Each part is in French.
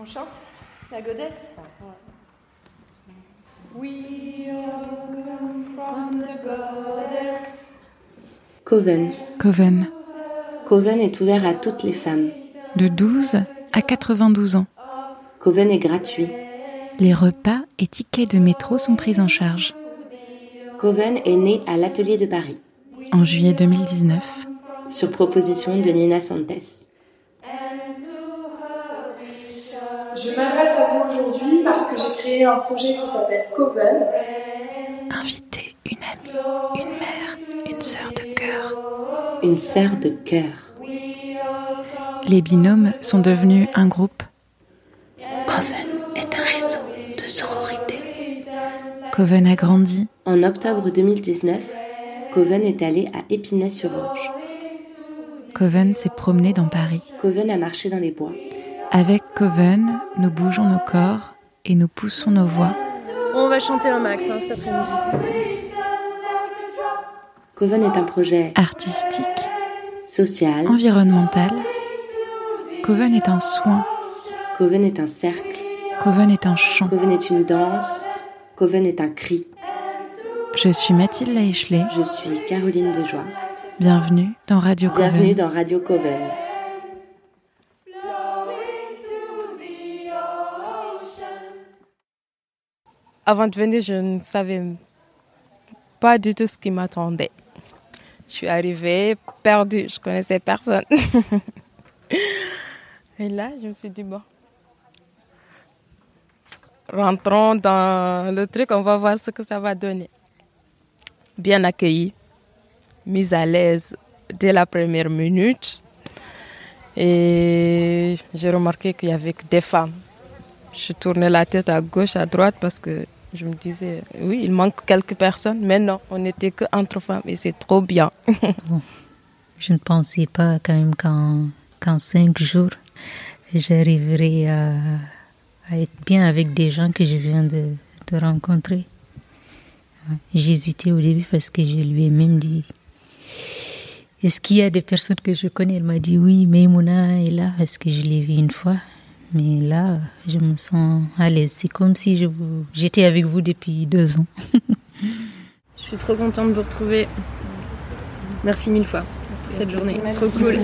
On chante La godesse? We all come from the goddess. Coven. Coven. Coven est ouvert à toutes les femmes. De 12 à 92 ans. Coven est gratuit. Les repas et tickets de métro sont pris en charge. Coven est né à l'Atelier de Paris. En juillet 2019. Sur proposition de Nina Santes. Je m'adresse à vous aujourd'hui parce que j'ai créé un projet qui s'appelle Coven. Inviter une amie, une mère, une sœur de cœur. Une sœur de cœur. Les binômes sont devenus un groupe. Coven est un réseau de sororité. Coven a grandi. En octobre 2019, Coven est allé à Épinay-sur-Orge. Coven s'est promené dans Paris. Coven a marché dans les bois. Avec Coven, nous bougeons nos corps et nous poussons nos voix. On va chanter un max hein, cet après-midi. Coven est un projet artistique, social, environnemental. Coven est un soin. Coven est un cercle. Coven est un chant. Coven est une danse. Coven est un cri. Je suis Mathilde Laichelet. Je suis Caroline Dejoie. Bienvenue dans Radio Coven. Bienvenue dans Radio Coven. Avant de venir, je ne savais pas du tout ce qui m'attendait. Je suis arrivée perdue, je connaissais personne. Et là, je me suis dit, bon, rentrons dans le truc, on va voir ce que ça va donner. Bien accueillie, mise à l'aise dès la première minute. Et j'ai remarqué qu'il y avait que des femmes. Je tournais la tête à gauche, à droite parce que je me disais, oui, il manque quelques personnes, mais non, on n'était que entre femmes et c'est trop bien. je ne pensais pas quand même qu'en cinq jours, j'arriverai à, être bien avec des gens que je viens de, rencontrer. J'hésitais au début parce que je lui ai même dit Est-ce qu'il y a des personnes que je connais? Elle m'a dit Oui, mais Mouna est là parce que je l'ai vue une fois. Mais là, je me sens à l'aise. C'est comme si je vous... j'étais avec vous depuis deux ans. je suis trop contente de vous retrouver. Merci mille fois pour cette journée. Merci. Trop cool.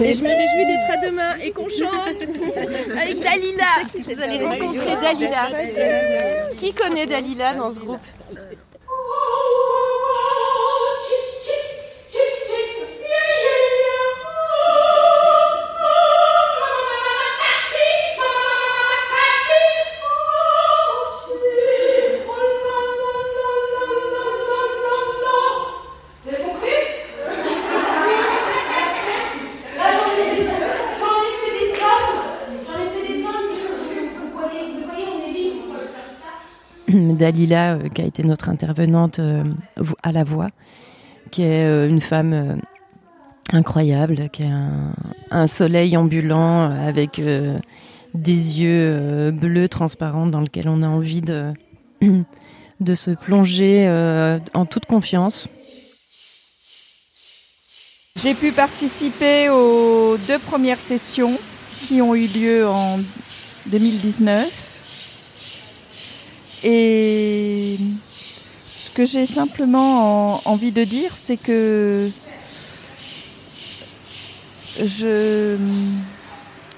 Et je me réjouis d'être à demain et qu'on chante avec Dalila. Vous allez rencontrer Dalila. Qui connaît Dalila dans ce groupe? Dalila, euh, qui a été notre intervenante euh, à la voix, qui est euh, une femme incroyable, qui a un, un soleil ambulant avec des yeux bleus transparents dans lesquels on a envie de, de se plonger en toute confiance. J'ai pu participer aux deux premières sessions qui ont eu lieu en 2019. Et ce que j'ai simplement en, envie de dire, c'est que je,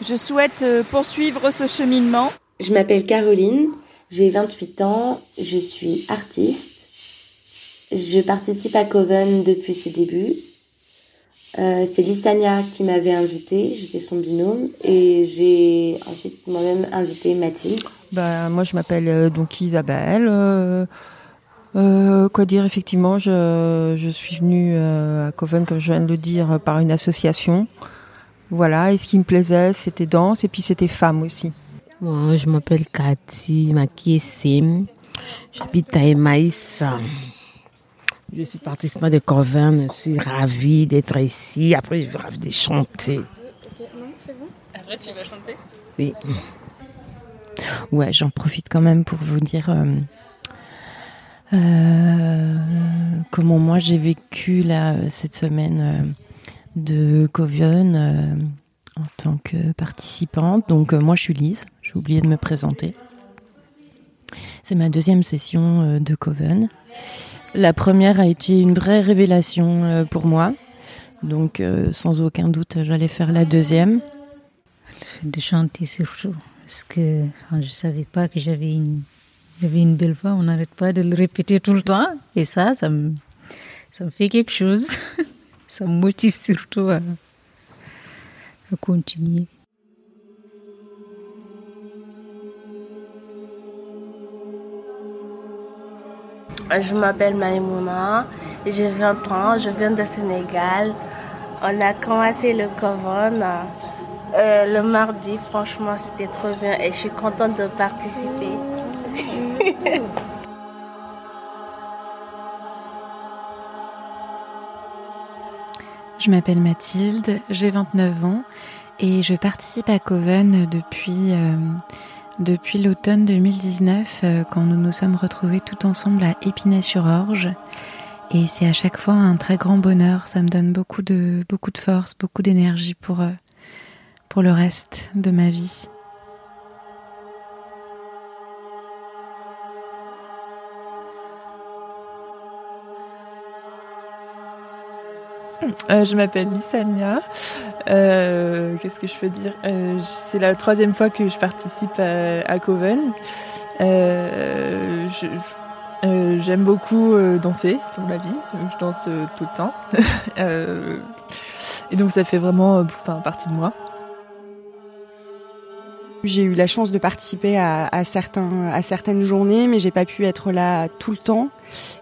je souhaite poursuivre ce cheminement. Je m'appelle Caroline, j'ai 28 ans, je suis artiste. Je participe à Coven depuis ses débuts. Euh, c'est Lissania qui m'avait invitée, j'étais son binôme, et j'ai ensuite moi-même invité Mathilde. Ben, moi, je m'appelle euh, donc Isabelle. Euh, euh, quoi dire, effectivement, je, je suis venue à Coven, comme je viens de le dire, par une association. Voilà, et ce qui me plaisait, c'était danse, et puis c'était femme aussi. Moi, je m'appelle Cathy Makiessim. J'habite à Emmaïs. Je suis participante de Coven, je suis ravie d'être ici. Après, je suis ravie de chanter. Non, c'est bon Après, tu vas chanter? Oui. Ouais, j'en profite quand même pour vous dire euh, euh, comment moi j'ai vécu là cette semaine euh, de Coven en tant que participante. Donc moi je suis Lise, j'ai oublié de me présenter. C'est ma deuxième session de Coven. La première a été une vraie révélation pour moi. Donc sans aucun doute j'allais faire la deuxième. De chanter surtout, parce que je ne savais pas que j'avais une, j'avais une belle voix, on n'arrête pas de le répéter tout le temps. Et ça, ça me, ça me fait quelque chose. ça me motive surtout à continuer. Je m'appelle Maïmouna, j'ai 20 ans, je viens de Sénégal. On a commencé le Coven euh, le mardi, franchement c'était trop bien et je suis contente de participer. Je m'appelle Mathilde, j'ai 29 ans et je participe à Coven depuis, euh, depuis l'automne 2019 euh, quand nous nous sommes retrouvés tout ensemble à Épinay-sur-Orge. Et c'est à chaque fois un très grand bonheur, ça me donne beaucoup de, beaucoup de force, beaucoup d'énergie pour, euh, pour le reste de ma vie. Euh, je m'appelle Lissania. Euh, Qu'est-ce que je peux dire? Euh, C'est la troisième fois que je participe à, Coven. Euh, j'aime beaucoup danser dans la vie. Je danse tout le temps. et donc ça fait vraiment partie de moi. J'ai eu la chance de participer à, certains, à certaines journées, mais j'ai pas pu être là tout le temps.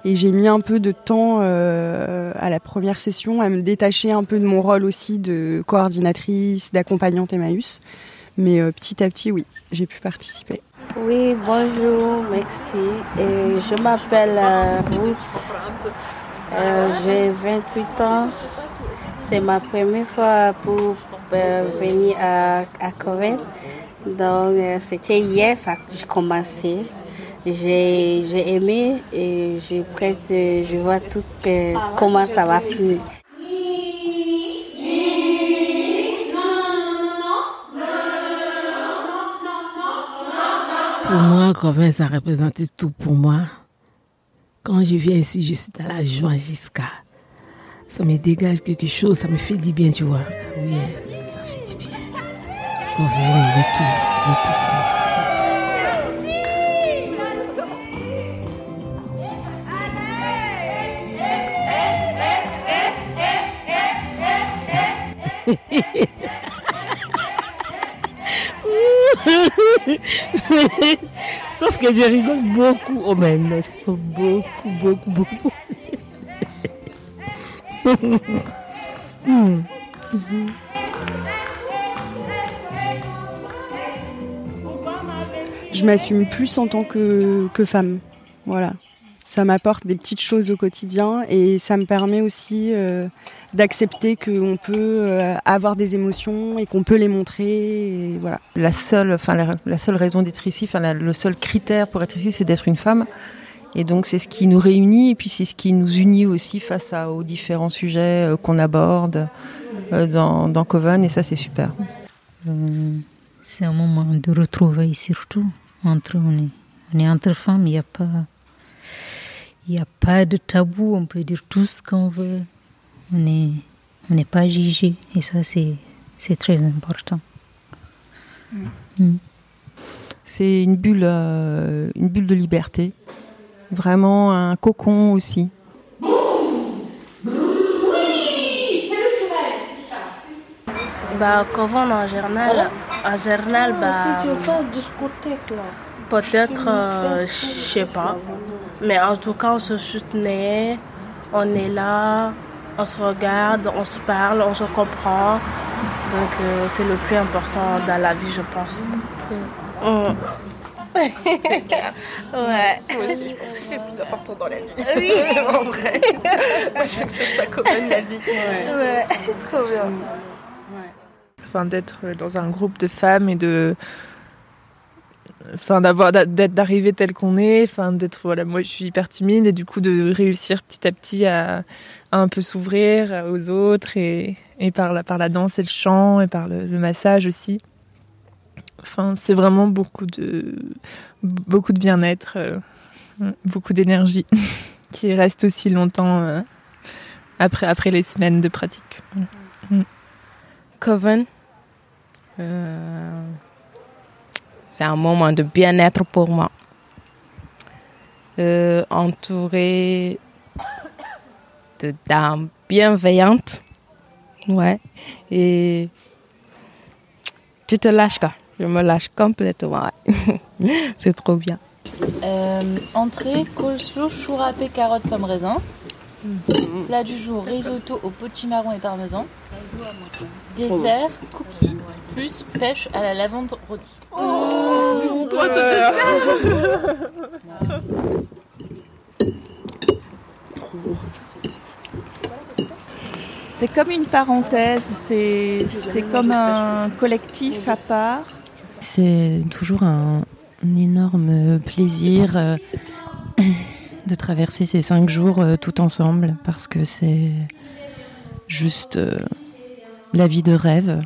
Et j'ai mis un peu de temps euh, à la première session à me détacher un peu de mon rôle aussi de coordinatrice, d'accompagnante Emmaüs. Mais euh, petit à petit, oui, j'ai pu participer. Oui, bonjour, merci. Et je m'appelle euh, Ruth. j'ai 28 ans. C'est ma première fois pour venir à, à. Donc, c'était hier que j'ai commencé. J'ai aimé et je, prête, je vois tout comment ça va finir. Pour moi, Coven, ça représente tout pour moi. Quand je viens ici, je suis dans la joie jusqu'à. Ça me dégage quelque chose, ça me fait du bien, tu vois. Oui, Coven, le tout, le tout. Sauf que je rigole beaucoup. Oh mais non, beaucoup, beaucoup, beaucoup. Je m'assume plus en tant que, que femme. Voilà. Ça m'apporte des petites choses au quotidien et ça me permet aussi euh, d'accepter qu'on peut euh, avoir des émotions et qu'on peut les montrer. Et voilà. La seule, enfin la, la seule raison d'être ici, enfin la, le seul critère pour être ici, c'est d'être une femme. Et donc c'est ce qui nous réunit et puis c'est ce qui nous unit aussi face à, aux différents sujets euh, qu'on aborde euh, dans, dans Coven et ça c'est super. C'est un moment de retrouvailles surtout entre on est, on est entre femmes, il n'y a pas il n'y a pas de tabou, on peut dire tout ce qu'on veut. On n'est on n'est pas jugé et ça c'est c'est très important. Mm. Mm. C'est une bulle euh, une bulle de liberté. Vraiment un cocon aussi. Bah, en journal, en journal, bah, peut-être, euh, je sais pas. Mais en tout cas, on se soutenait, on est là, on se regarde, on se parle, on se comprend. Donc, euh, c'est le plus important dans la vie, je pense. Mm. c'est clair. Ouais. Moi aussi, je pense que c'est le plus important dans la vie. Oui. en vrai. Moi, je veux que ce soit commun la vie. Ouais. ouais. Trop bien. Enfin, d'être dans un groupe de femmes et de enfin d'avoir d'être d'arriver tel qu'on est, enfin d'être voilà, moi je suis hyper timide et du coup de réussir petit à petit à, un peu s'ouvrir aux autres et, et par la par la danse et le chant et par le, massage aussi. Enfin, c'est vraiment beaucoup de beaucoup de bien-être, euh, beaucoup d'énergie qui reste aussi longtemps euh, après après les semaines de pratique. Coven? Euh, c'est un moment de bien-être pour moi. Euh, entouré de dames bienveillantes. Ouais. Et tu te lâches quoi. Je me lâche complètement. c'est trop bien. Euh, entrée, coleslaw, chou râpé, carottes, pommes raisin. Mhm. Plat du jour, risotto au potimarron et parmesan. Dessert, cookies, plus pêche à la lavande rôtie. Oh, toi, C'est comme une parenthèse, c'est comme un collectif à part. C'est toujours un, énorme plaisir euh, de traverser ces cinq jours euh, tout ensemble parce que c'est juste euh, la vie de rêve.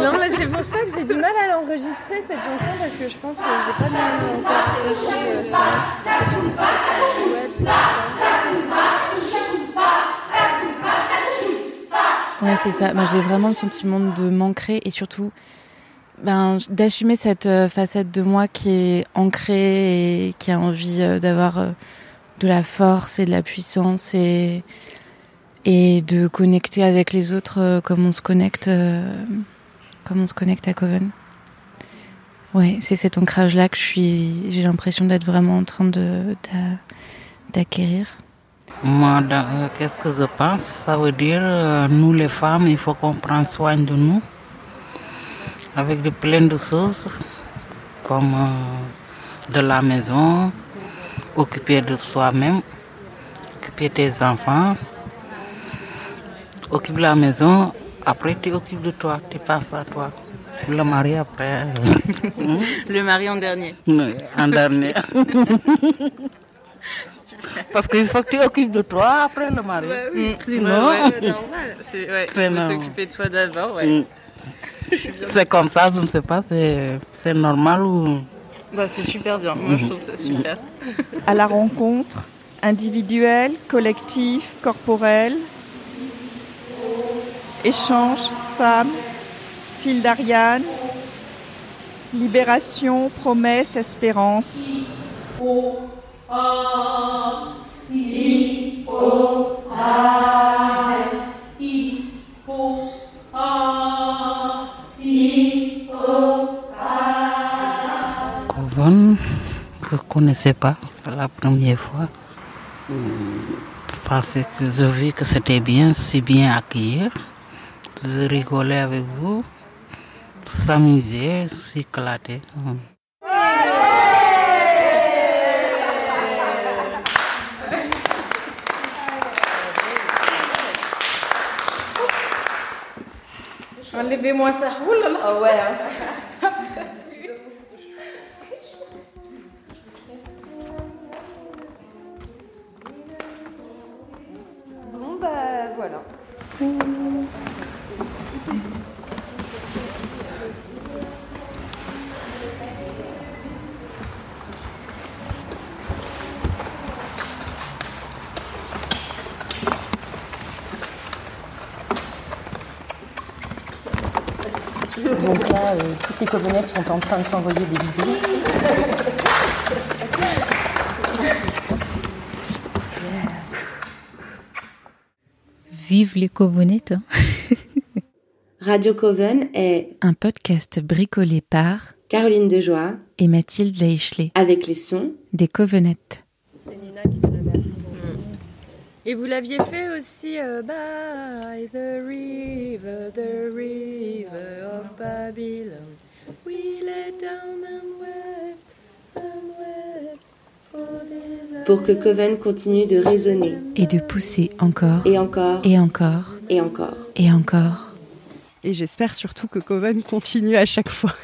Non, mais c'est pour ça que j'ai du mal à l'enregistrer cette chanson parce que je pense que j'ai pas bien encore Ouais, c'est ça. Moi, j'ai vraiment le sentiment de manquer et surtout ben, d'assumer cette euh, facette de moi qui est ancrée et qui a envie euh, d'avoir euh, de la force et de la puissance et et de connecter avec les autres euh, comme on se connecte euh, comme on se connecte à Coven. Ouais, c'est cet ancrage là que je suis j'ai l'impression d'être vraiment en train de d'acquérir. Moi, euh, qu'est-ce que je pense? Ça veut dire, nous les femmes, il faut qu'on prenne soin de nous avec de plein de choses, comme de la maison, occuper de soi-même, occuper des enfants, occupe la maison, après tu occupes de toi, tu passes à toi. Le mari après. le mari en dernier. Oui, en dernier. Parce qu'il faut que tu occupes de toi après le mari. oui. Sinon, ouais, normal. C'est ouais, s'occuper de toi d'abord. Ouais. Mm. C'est comme ça, je ne sais pas, c'est normal ou? Bah, c'est super bien, moi je trouve ça super. À la rencontre individuelle, collective, corporelle, Échange, femmes, fil d'Ariane, libération, promesse, espérance. Coven, je ne connaissais pas, c'est la première fois. Parce que je vis que c'était bien, si bien accueillir de rigoler avec vous, s'amuser, s'éclater. Enlevez-moi ça. Oh là là. Oh ouais. Hein. Toutes les covenettes sont en train de s'envoyer des bisous. Vive les covenettes hein. Radio Coven est un podcast bricolé par Caroline Dejoie et Mathilde Leichelet avec les sons des covenettes. C'est Nina qui et vous l'aviez fait aussi euh, By the river, the river of Babylon. We let Pour que Coven continue de résonner. Et de pousser encore. Et encore. Et encore. Et encore. Et encore. Et j'espère surtout que Coven continue à chaque fois